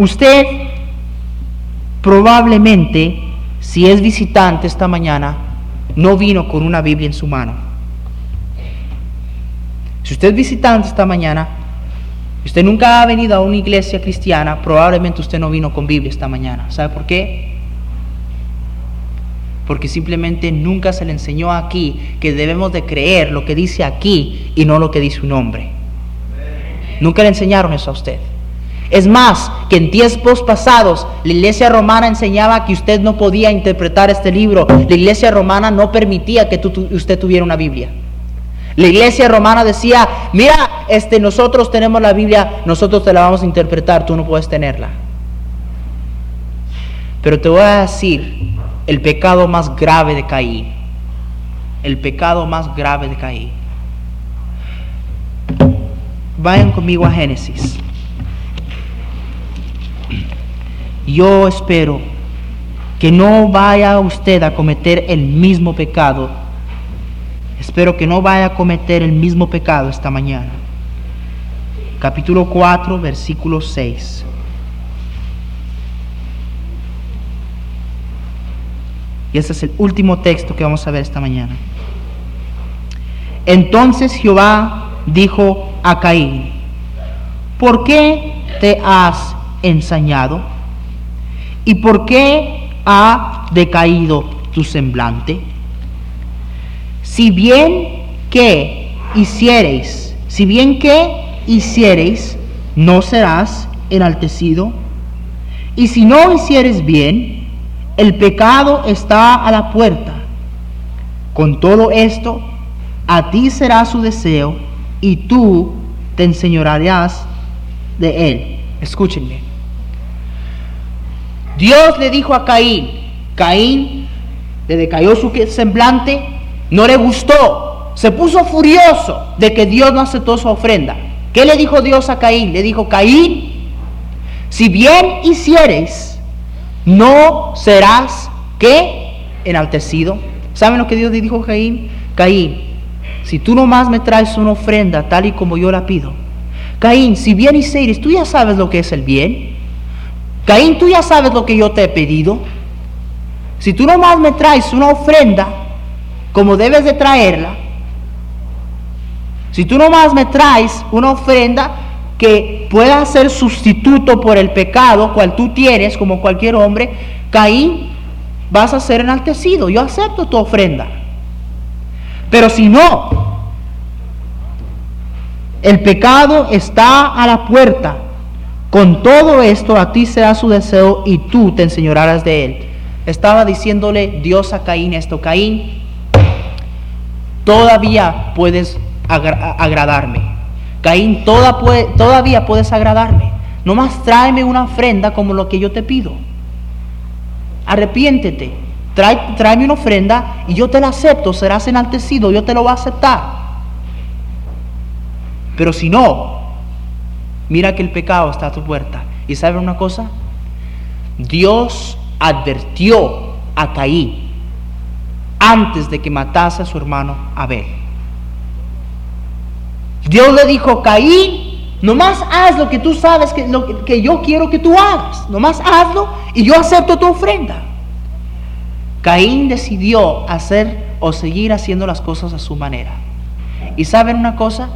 Speaker 1: Usted probablemente, si es visitante esta mañana, no vino con una Biblia en su mano. Si usted es visitante esta mañana, usted nunca ha venido a una iglesia cristiana, probablemente usted no vino con Biblia esta mañana. ¿Sabe por qué? porque simplemente nunca se le enseñó aquí que debemos de creer lo que dice aquí y no lo que dice un hombre. Nunca le enseñaron eso a usted. Es más, que en tiempos pasados la iglesia romana enseñaba que usted no podía interpretar este libro. La iglesia romana no permitía que usted tuviera una Biblia. La iglesia romana decía, mira, este, nosotros tenemos la Biblia, nosotros te la vamos a interpretar, tú no puedes tenerla. Pero te voy a decir el pecado más grave de Caín. El pecado más grave de Caín. Vayan conmigo a Génesis. Yo espero que no vaya usted a cometer el mismo pecado. Espero que no vaya a cometer el mismo pecado esta mañana. Capítulo 4, versículo 6. Y ese es el último texto que vamos a ver esta mañana. Entonces Jehová dijo a Caín, ¿por qué te has ensañado? ¿Y por qué ha decaído tu semblante? Si bien que hiciereis, si bien que hiciereis, no serás enaltecido. Y si no hicieres bien, el pecado está a la puerta. Con todo esto, a ti será su deseo y tú te enseñorearás de él. Escúchenme. Dios le dijo a Caín, Caín le decayó su semblante, no le gustó, se puso furioso de que Dios no aceptó su ofrenda. ¿Qué le dijo Dios a Caín? Le dijo, Caín, si bien hicieres, no serás, ¿qué? Enaltecido. ¿Saben lo que Dios le dijo a Caín? Caín, si tú nomás me traes una ofrenda tal y como yo la pido. Caín, si bien hicieres, tú ya sabes lo que es el bien. Caín, tú ya sabes lo que yo te he pedido. Si tú nomás me traes una ofrenda como debes de traerla, si tú nomás me traes una ofrenda que pueda ser sustituto por el pecado cual tú tienes como cualquier hombre, Caín, vas a ser enaltecido. Yo acepto tu ofrenda. Pero si no, el pecado está a la puerta. Con todo esto a ti será su deseo y tú te enseñorarás de él. Estaba diciéndole Dios a Caín esto, Caín, todavía puedes agradarme. Caín, todavía puedes agradarme. Nomás tráeme una ofrenda como lo que yo te pido. Arrepiéntete, tráeme una ofrenda y yo te la acepto, serás enaltecido, yo te lo voy a aceptar. Pero si no, mira que el pecado está a tu puerta. ¿Y sabe una cosa? Dios advirtió a Caín antes de que matase a su hermano Abel. Dios le dijo, Caín, nomás haz lo que tú sabes que, lo que yo quiero que tú hagas. Nomás hazlo y yo acepto tu ofrenda. Caín decidió hacer o seguir haciendo las cosas a su manera. ¿Y saben una cosa?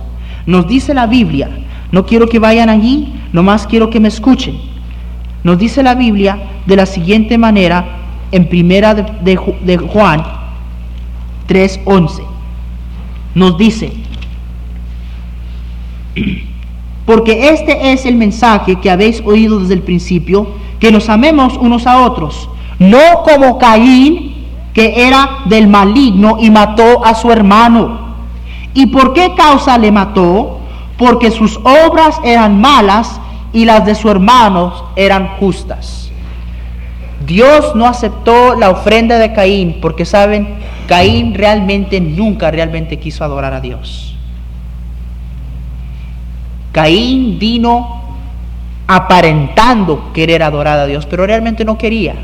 Speaker 1: Nos dice la Biblia, no quiero que vayan allí, nomás quiero que me escuchen. Nos dice la Biblia de la siguiente manera en primera de, de Juan 3:11. Nos dice, porque este es el mensaje que habéis oído desde el principio, que nos amemos unos a otros, no como Caín, que era del maligno y mató a su hermano. ¿Y por qué causa le mató? Porque sus obras eran malas y las de su hermano eran justas. Dios no aceptó la ofrenda de Caín porque saben, Caín realmente nunca realmente quiso adorar a Dios. Caín vino aparentando querer adorar a Dios, pero realmente no quería.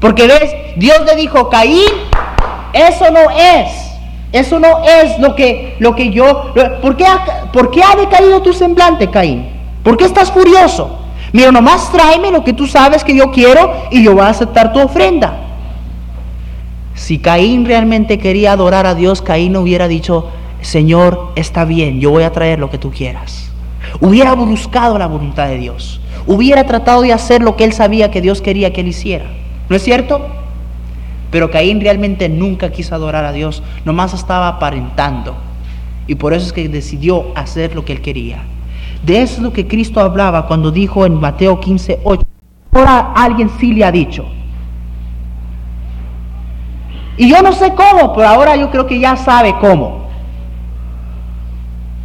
Speaker 1: Porque ves, Dios le dijo, Caín, eso no es, eso no es lo que, lo que yo, ¿por qué, ha, ¿por qué ha decaído tu semblante, Caín? ¿Por qué estás furioso? Mira, nomás tráeme lo que tú sabes que yo quiero y yo voy a aceptar tu ofrenda. Si Caín realmente quería adorar a Dios, Caín no hubiera dicho, Señor, está bien, yo voy a traer lo que tú quieras. Hubiera buscado la voluntad de Dios. Hubiera tratado de hacer lo que él sabía que Dios quería que él hiciera. ¿No es cierto? Pero Caín realmente nunca quiso adorar a Dios, nomás estaba aparentando. Y por eso es que decidió hacer lo que él quería. De eso es lo que Cristo hablaba cuando dijo en Mateo 15, 8. Ahora alguien sí le ha dicho. Y yo no sé cómo, pero ahora yo creo que ya sabe cómo.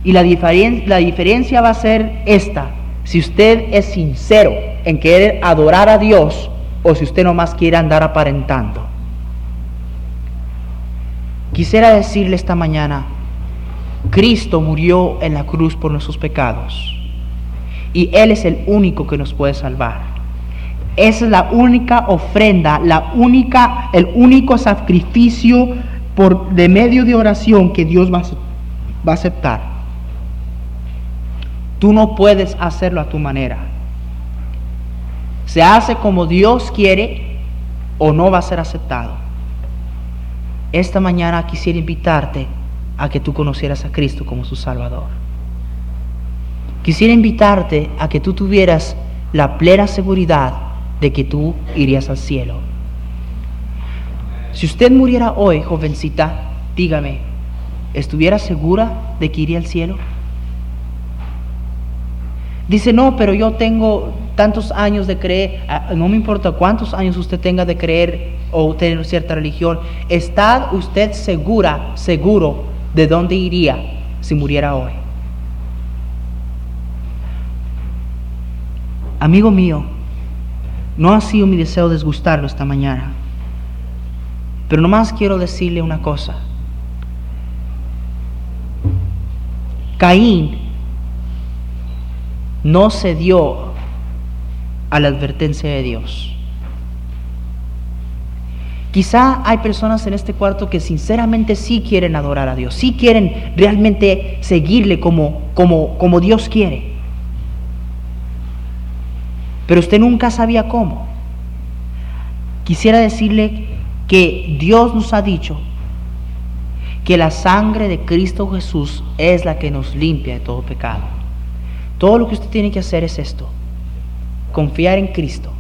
Speaker 1: Y la, la diferencia va a ser esta. Si usted es sincero en querer adorar a Dios o si usted nomás quiere andar aparentando. Quisiera decirle esta mañana, Cristo murió en la cruz por nuestros pecados y Él es el único que nos puede salvar. Esa es la única ofrenda, la única, el único sacrificio de medio de oración que Dios va a aceptar. Tú no puedes hacerlo a tu manera. Se hace como Dios quiere o no va a ser aceptado. Esta mañana quisiera invitarte a que tú conocieras a Cristo como su Salvador. Quisiera invitarte a que tú tuvieras la plena seguridad de que tú irías al cielo. Si usted muriera hoy, jovencita, dígame, ¿estuviera segura de que iría al cielo? Dice, no, pero yo tengo tantos años de creer, ah, no me importa cuántos años usted tenga de creer o tener cierta religión, ¿está usted segura, seguro de dónde iría si muriera hoy? Amigo mío, No ha sido mi deseo disgustarlo esta mañana. Pero nomás quiero decirle una cosa. Caín no cedió a la advertencia de Dios. Quizá hay personas en este cuarto que sinceramente sí quieren adorar a Dios, sí quieren realmente seguirle como, como, como Dios quiere. Pero usted nunca sabía cómo. Quisiera decirle que Dios nos ha dicho que la sangre de Cristo Jesús es la que nos limpia de todo pecado. Todo lo que usted tiene que hacer es esto, confiar en Cristo,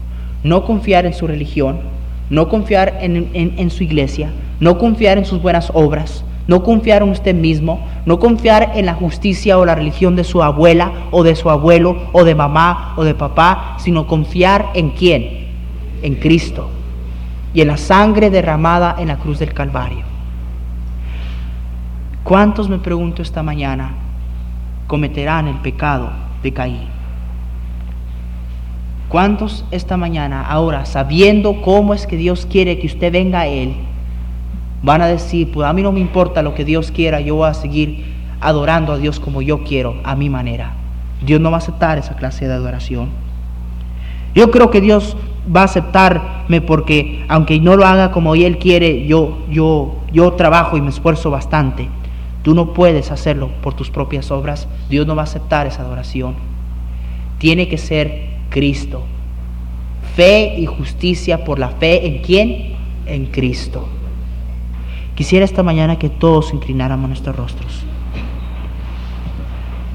Speaker 1: no confiar en su religión, no confiar en, su iglesia, no confiar en sus buenas obras, no confiar en usted mismo, no confiar en la justicia o la religión de su abuela o de su abuelo o de mamá o de papá, sino confiar en quién, en Cristo. Y en la sangre derramada en la cruz del Calvario. ¿Cuántos, me pregunto esta mañana, cometerán el pecado de Caín? ¿Cuántos esta mañana, ahora, sabiendo cómo es que Dios quiere que usted venga a Él, van a decir, pues a mí no me importa lo que Dios quiera, yo voy a seguir adorando a Dios como yo quiero, a mi manera? Dios no va a aceptar esa clase de adoración. Yo creo que Dios va a aceptarme porque aunque no lo haga como Él quiere, yo, yo, yo trabajo y me esfuerzo bastante. Tú no puedes hacerlo por tus propias obras. Dios no va a aceptar esa adoración. Tiene que ser Cristo. Fe y justicia por la fe en quién? En Cristo. Quisiera esta mañana que todos inclináramos nuestros rostros.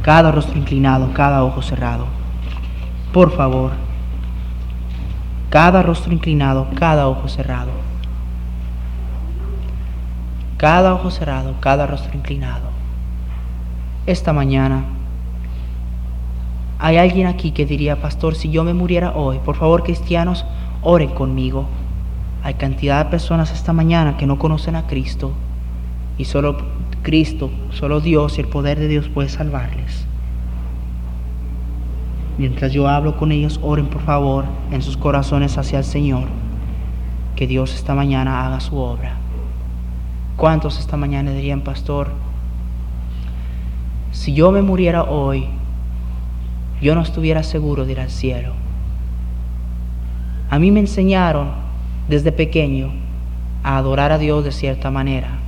Speaker 1: Cada rostro inclinado, cada ojo cerrado. Por favor. Cada rostro inclinado, cada ojo cerrado. Cada ojo cerrado, cada rostro inclinado. Esta mañana hay alguien aquí que diría, pastor, si yo me muriera hoy, por favor cristianos, oren conmigo. Hay cantidad de personas esta mañana que no conocen a Cristo y solo Cristo, solo Dios y el poder de Dios puede salvarles. Mientras yo hablo con ellos, oren por favor en sus corazones hacia el Señor. Que Dios esta mañana haga su obra. ¿Cuántos esta mañana dirían, pastor, si yo me muriera hoy, yo no estuviera seguro de ir al cielo. A mí me enseñaron desde pequeño a adorar a Dios de cierta manera.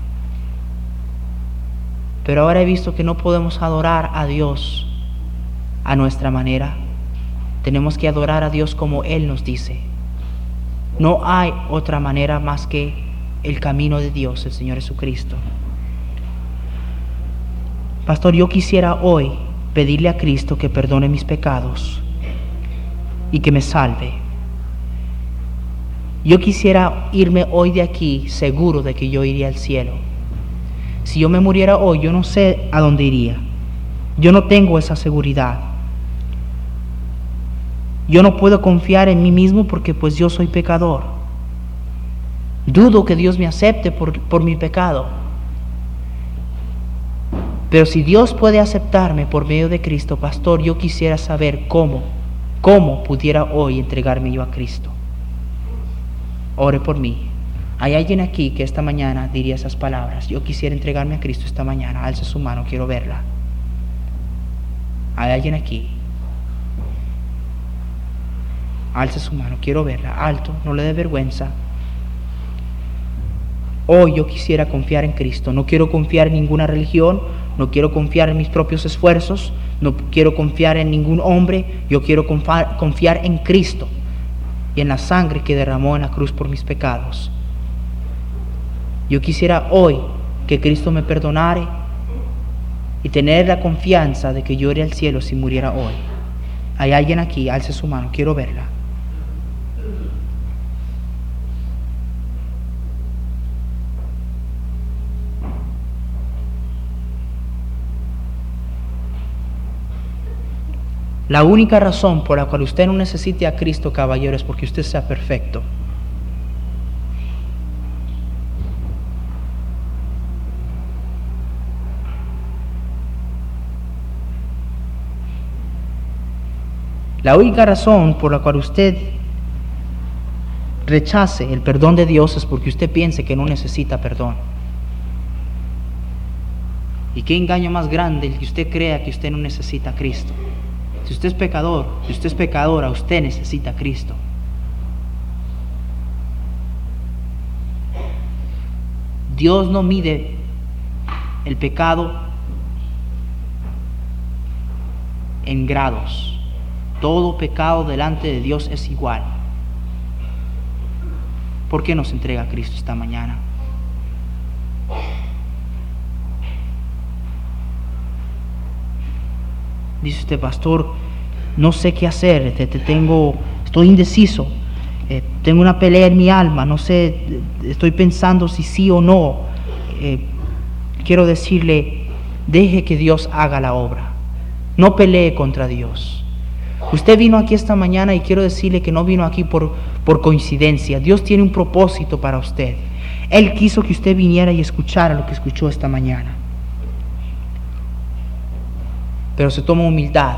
Speaker 1: Pero ahora he visto que no podemos adorar a Dios a nuestra manera. Tenemos que adorar a Dios como Él nos dice. No hay otra manera más que el camino de Dios, el Señor Jesucristo. Pastor, yo quisiera hoy pedirle a Cristo que perdone mis pecados y que me salve. Yo quisiera irme hoy de aquí seguro de que yo iría al cielo. Si yo me muriera hoy, yo no sé a dónde iría. Yo no tengo esa seguridad. Yo no puedo confiar en mí mismo porque pues yo soy pecador. Dudo que Dios me acepte por, por mi pecado. Pero si Dios puede aceptarme por medio de Cristo, pastor, yo quisiera saber cómo, cómo pudiera hoy entregarme yo a Cristo. Ore por mí. Hay alguien aquí que esta mañana diría esas palabras. Yo quisiera entregarme a Cristo esta mañana. Alza su mano, quiero verla. Hay alguien aquí. Alza su mano, quiero verla. Alto, no le dé vergüenza. Hoy yo quisiera confiar en Cristo. No quiero confiar en ninguna religión, no quiero confiar en mis propios esfuerzos, no quiero confiar en ningún hombre, yo quiero confiar en Cristo y en la sangre que derramó en la cruz por mis pecados. Yo quisiera hoy que Cristo me perdonare y tener la confianza de que yo iré al cielo si muriera hoy. Hay alguien aquí, alce su mano, quiero verla. La única razón por la cual usted no necesite a Cristo, caballero, es porque usted sea perfecto. La única razón por la cual usted rechace el perdón de Dios es porque usted piense que no necesita perdón. ¿Y qué engaño más grande el que usted crea que usted no necesita a Cristo? Si usted es pecador, si usted es pecadora, usted necesita a Cristo. Dios no mide el pecado en grados. Todo pecado delante de Dios es igual. ¿Por qué nos entrega a Cristo esta mañana? Dice usted, pastor, no sé qué hacer, te, tengo, estoy indeciso, eh, tengo una pelea en mi alma, no sé, estoy pensando si sí o no. Eh, quiero decirle, deje que Dios haga la obra, no pelee contra Dios. Usted vino aquí esta mañana y quiero decirle que no vino aquí por, por coincidencia. Dios tiene un propósito para usted. Él quiso que usted viniera y escuchara lo que escuchó esta mañana pero se toma humildad,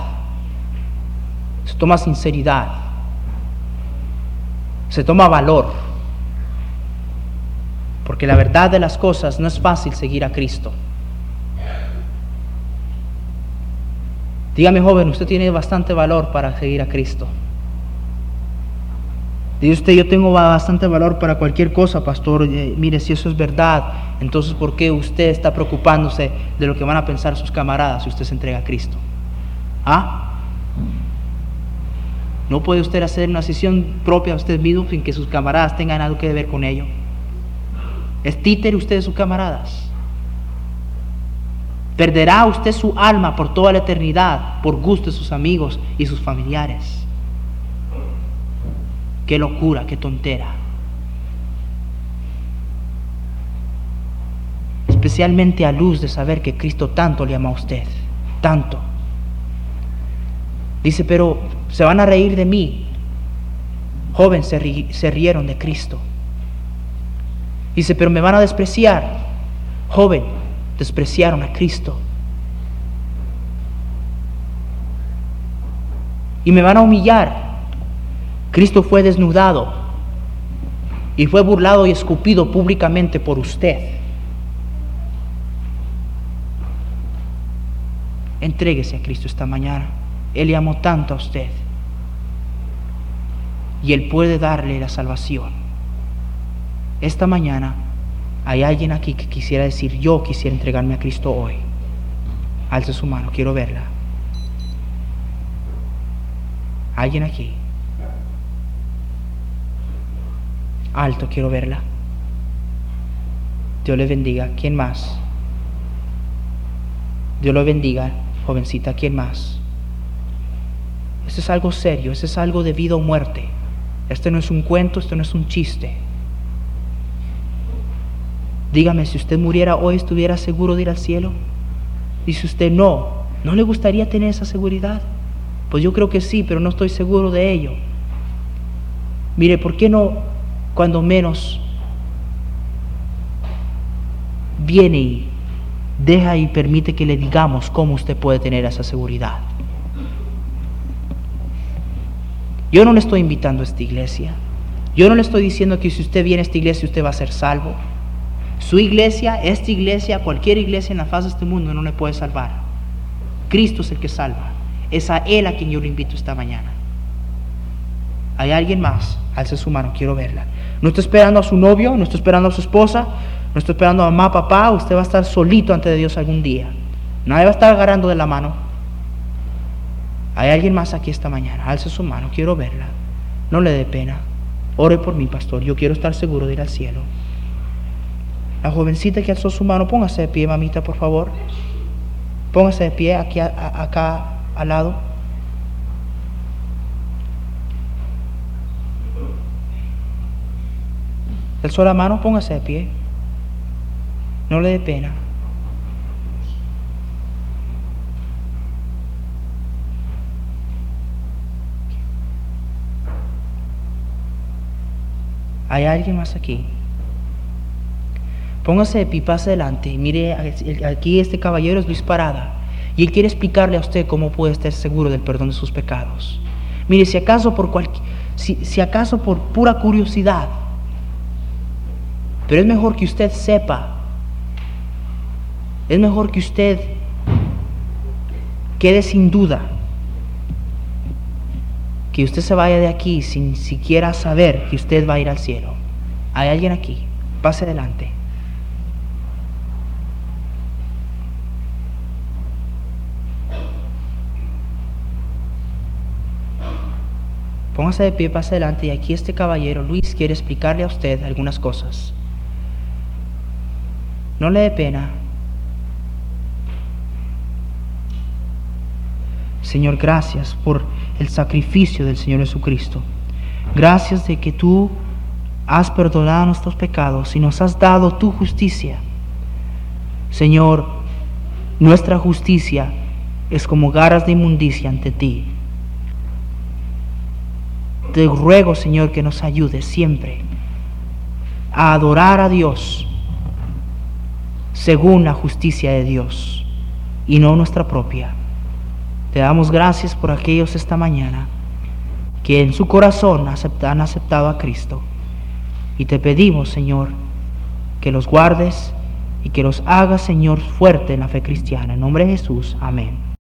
Speaker 1: se toma sinceridad, se toma valor, porque la verdad de las cosas no es fácil seguir a Cristo. Dígame joven, usted tiene bastante valor para seguir a Cristo. Dice usted, yo tengo bastante valor para cualquier cosa, pastor. Eh, mire, si eso es verdad, entonces ¿por qué usted está preocupándose de lo que van a pensar sus camaradas si usted se entrega a Cristo? ¿Ah? ¿No puede usted hacer una decisión propia a usted mismo sin que sus camaradas tengan algo que ver con ello? ¿Es títer usted de sus camaradas? ¿Perderá usted su alma por toda la eternidad por gusto de sus amigos y sus familiares? Qué locura, qué tontera. Especialmente a luz de saber que Cristo tanto le ama a usted, tanto. Dice, pero se van a reír de mí. Joven, se, rieron de Cristo. Dice, pero me van a despreciar. Joven, despreciaron a Cristo. Y me van a humillar. Cristo fue desnudado y fue burlado y escupido públicamente por usted. Entréguese a Cristo esta mañana. Él le amó tanto a usted. Y Él puede darle la salvación. Esta mañana hay alguien aquí que quisiera decir, yo quisiera entregarme a Cristo hoy. Alce su mano, quiero verla. Alguien aquí. Alto, quiero verla. Dios le bendiga. ¿Quién más? Dios lo bendiga, jovencita. ¿Quién más? Esto es algo serio, esto es algo de vida o muerte. Este no es un cuento, esto no es un chiste. Dígame, si usted muriera hoy, ¿estuviera seguro de ir al cielo? Dice usted, no, ¿no le gustaría tener esa seguridad? Pues yo creo que sí, pero no estoy seguro de ello. Mire, ¿por qué no cuando menos viene y deja y permite que le digamos cómo usted puede tener esa seguridad. Yo no le estoy invitando a esta iglesia. Yo no le estoy diciendo que si usted viene a esta iglesia usted va a ser salvo. Su iglesia, esta iglesia, cualquier iglesia en la faz de este mundo no le puede salvar. Cristo es el que salva. Es a Él a quien yo le invito esta mañana. ¿Hay alguien más? Alce su mano, quiero verla. No está esperando a su novio, no está esperando a su esposa, no está esperando a mamá, papá. Usted va a estar solito ante Dios algún día. Nadie va a estar agarrando de la mano. Hay alguien más aquí esta mañana. Alce su mano, quiero verla. No le dé pena. Ore por mí, pastor. Yo quiero estar seguro de ir al cielo. La jovencita que alzó su mano, póngase de pie, mamita, por favor. Póngase de pie aquí, acá al lado. Alzó la mano, póngase de pie. No le dé pena. ¿Hay alguien más aquí? Póngase de pie, pase adelante. Mire, aquí este caballero es Luis Parada. Y él quiere explicarle a usted cómo puede estar seguro del perdón de sus pecados. Mire, si acaso por cualquier si, si acaso por pura curiosidad. Pero es mejor que usted sepa, es mejor que usted quede sin duda, que usted se vaya de aquí sin siquiera saber que usted va a ir al cielo. Hay alguien aquí, pase adelante. Póngase de pie, pase adelante y aquí este caballero, Luis, quiere explicarle a usted algunas cosas. No le dé pena. Señor, gracias por el sacrificio del Señor Jesucristo. Gracias de que tú has perdonado nuestros pecados y nos has dado tu justicia. Señor, nuestra justicia es como garras de inmundicia ante ti. Te ruego, Señor, que nos ayudes siempre a adorar a Dios según la justicia de Dios y no nuestra propia. Te damos gracias por aquellos esta mañana que en su corazón han aceptado a Cristo. Y te pedimos, Señor, que los guardes y que los hagas, Señor, fuerte en la fe cristiana. En nombre de Jesús, amén.